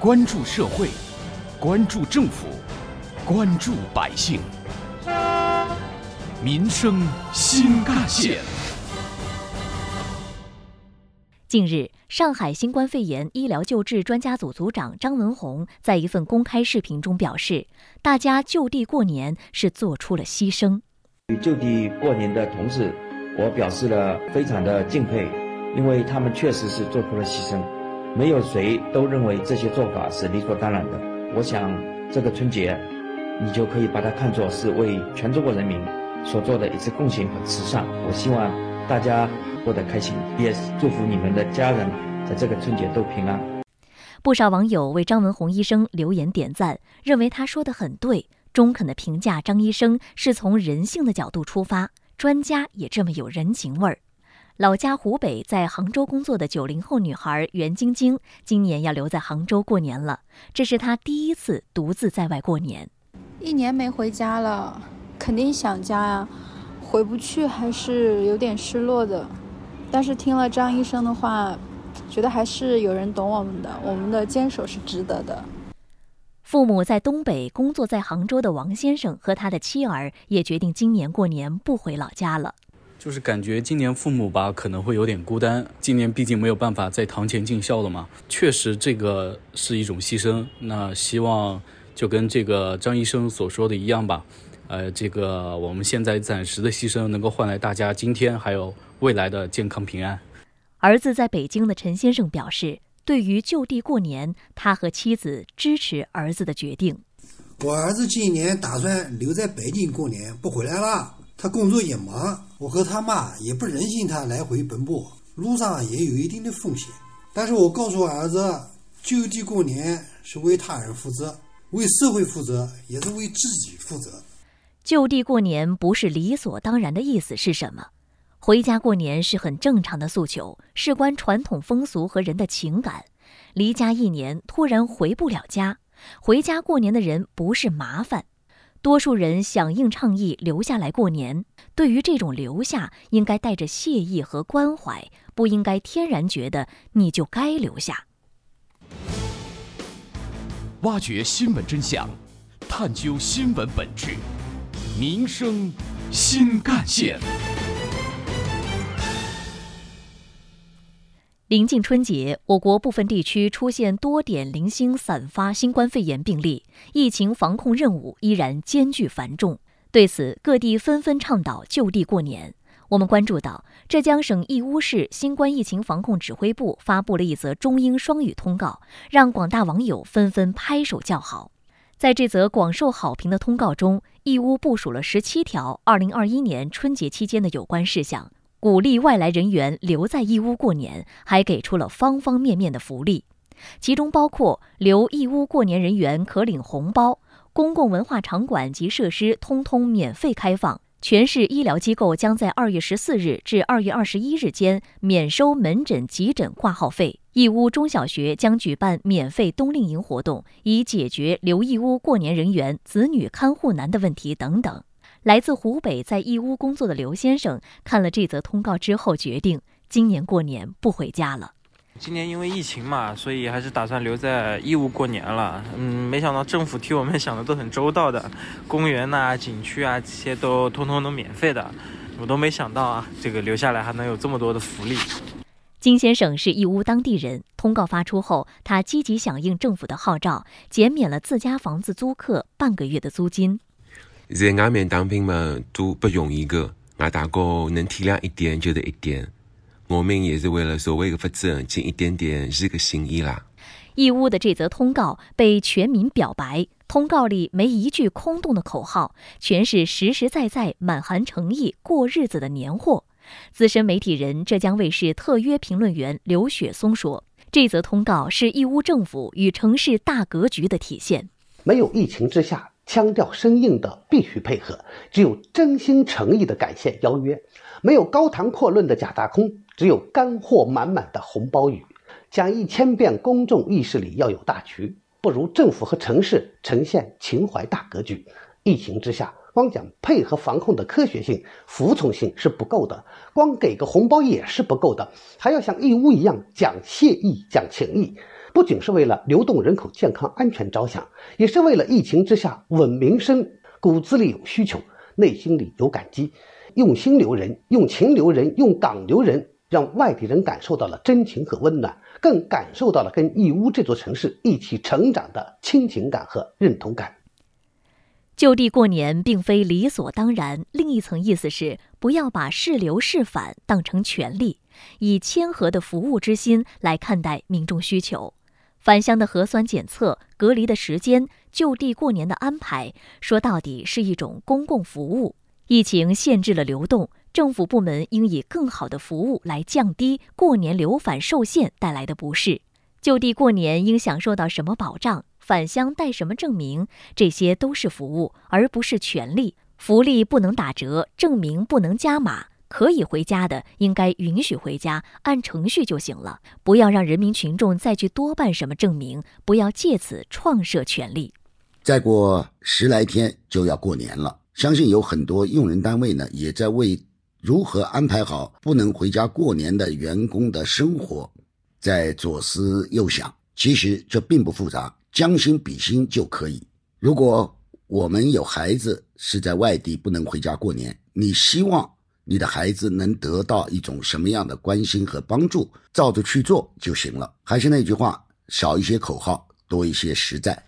关注社会，关注政府，关注百姓，民生新干线。近日，上海新冠肺炎医疗救治专家组组长张文宏在一份公开视频中表示：“大家就地过年是做出了牺牲。与就地过年的同事，我表示了非常的敬佩，因为他们确实是做出了牺牲。没有谁都认为这些做法是理所当然的。我想，这个春节，你就可以把它看作是为全中国人民所做的一次贡献和慈善。我希望大家。”过得开心，也祝福你们的家人在这个春节都平安。不少网友为张文宏医生留言点赞，认为他说的很对，中肯的评价张医生是从人性的角度出发，专家也这么有人情味儿。老家湖北，在杭州工作的九零后女孩袁晶晶，今年要留在杭州过年了，这是她第一次独自在外过年。一年没回家了，肯定想家呀，回不去还是有点失落的。但是听了张医生的话，觉得还是有人懂我们的，我们的坚守是值得的。父母在东北工作，在杭州的王先生和他的妻儿也决定今年过年不回老家了。就是感觉今年父母吧可能会有点孤单，今年毕竟没有办法在堂前尽孝了嘛。确实这个是一种牺牲。那希望就跟这个张医生所说的一样吧，呃，这个我们现在暂时的牺牲能够换来大家今天还有。未来的健康平安。儿子在北京的陈先生表示，对于就地过年，他和妻子支持儿子的决定。我儿子今年打算留在北京过年，不回来了。他工作也忙，我和他妈也不忍心他来回奔波，路上也有一定的风险。但是我告诉儿子，就地过年是为他人负责，为社会负责，也是为自己负责。就地过年不是理所当然的意思是什么？回家过年是很正常的诉求，事关传统风俗和人的情感。离家一年，突然回不了家，回家过年的人不是麻烦，多数人响应倡议留下来过年。对于这种留下，应该带着谢意和关怀，不应该天然觉得你就该留下。挖掘新闻真相，探究新闻本质，民生新干线。临近春节，我国部分地区出现多点零星散发新冠肺炎病例，疫情防控任务依然艰巨繁重。对此，各地纷纷倡导就地过年。我们关注到，浙江省义乌市新冠疫情防控指挥部发布了一则中英双语通告，让广大网友纷纷拍手叫好。在这则广受好评的通告中，义乌部署了十七条二零二一年春节期间的有关事项。鼓励外来人员留在义乌过年，还给出了方方面面的福利，其中包括留义乌过年人员可领红包，公共文化场馆及设施通通免费开放，全市医疗机构将在二月十四日至二月二十一日间免收门诊急诊挂号费，义乌中小学将举办免费冬令营活动，以解决留义乌过年人员子女看护难的问题等等。来自湖北在义乌工作的刘先生看了这则通告之后，决定今年过年不回家了。今年因为疫情嘛，所以还是打算留在义乌过年了。嗯，没想到政府替我们想的都很周到的，公园呐、景区啊这些都通通都免费的，我都没想到啊，这个留下来还能有这么多的福利。金先生是义乌当地人，通告发出后，他积极响应政府的号召，减免了自家房子租客半个月的租金。在外面当兵嘛都不容易的，俺大哥能体谅一点就是一点。我们也是为了所谓的发展尽一点点这个心意啦。义乌的这则通告被全民表白，通告里没一句空洞的口号，全是实实在在、满含诚意过日子的年货。资深媒体人、浙江卫视特约评论员刘雪松说：“这则通告是义乌政府与城市大格局的体现。没有疫情之下。”腔调生硬的必须配合，只有真心诚意的感谢邀约；没有高谈阔论的假大空，只有干货满满的红包雨。讲一千遍，公众意识里要有大局，不如政府和城市呈现情怀大格局。疫情之下，光讲配合防控的科学性、服从性是不够的，光给个红包也是不够的，还要像义乌一样讲谢意、讲情谊。不仅是为了流动人口健康安全着想，也是为了疫情之下稳民生。骨子里有需求，内心里有感激，用心留人，用情留人，用港留人，让外地人感受到了真情和温暖，更感受到了跟义乌这座城市一起成长的亲情感和认同感。就地过年并非理所当然，另一层意思是不要把是留是返当成权利，以谦和的服务之心来看待民众需求。返乡的核酸检测、隔离的时间、就地过年的安排，说到底是一种公共服务。疫情限制了流动，政府部门应以更好的服务来降低过年流返受限带来的不适。就地过年应享受到什么保障？返乡带什么证明？这些都是服务，而不是权利。福利不能打折，证明不能加码。可以回家的，应该允许回家，按程序就行了。不要让人民群众再去多办什么证明，不要借此创设权利。再过十来天就要过年了，相信有很多用人单位呢，也在为如何安排好不能回家过年的员工的生活，在左思右想。其实这并不复杂，将心比心就可以。如果我们有孩子是在外地不能回家过年，你希望？你的孩子能得到一种什么样的关心和帮助，照着去做就行了。还是那句话，少一些口号，多一些实在。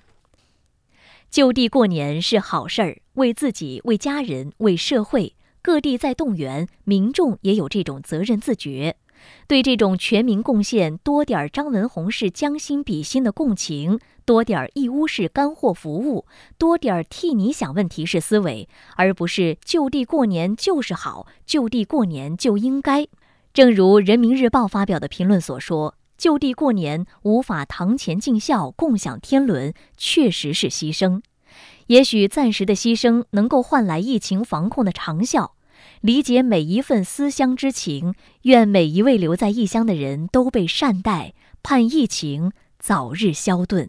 就地过年是好事儿，为自己、为家人、为社会，各地在动员，民众也有这种责任自觉。对这种全民贡献多点张文宏式将心比心的共情，多点义乌式干货服务，多点替你想问题式思维，而不是就地过年就是好，就地过年就应该。正如人民日报发表的评论所说：“就地过年无法堂前尽孝，共享天伦，确实是牺牲。也许暂时的牺牲能够换来疫情防控的长效。”理解每一份思乡之情，愿每一位留在异乡的人都被善待，盼疫情早日消遁。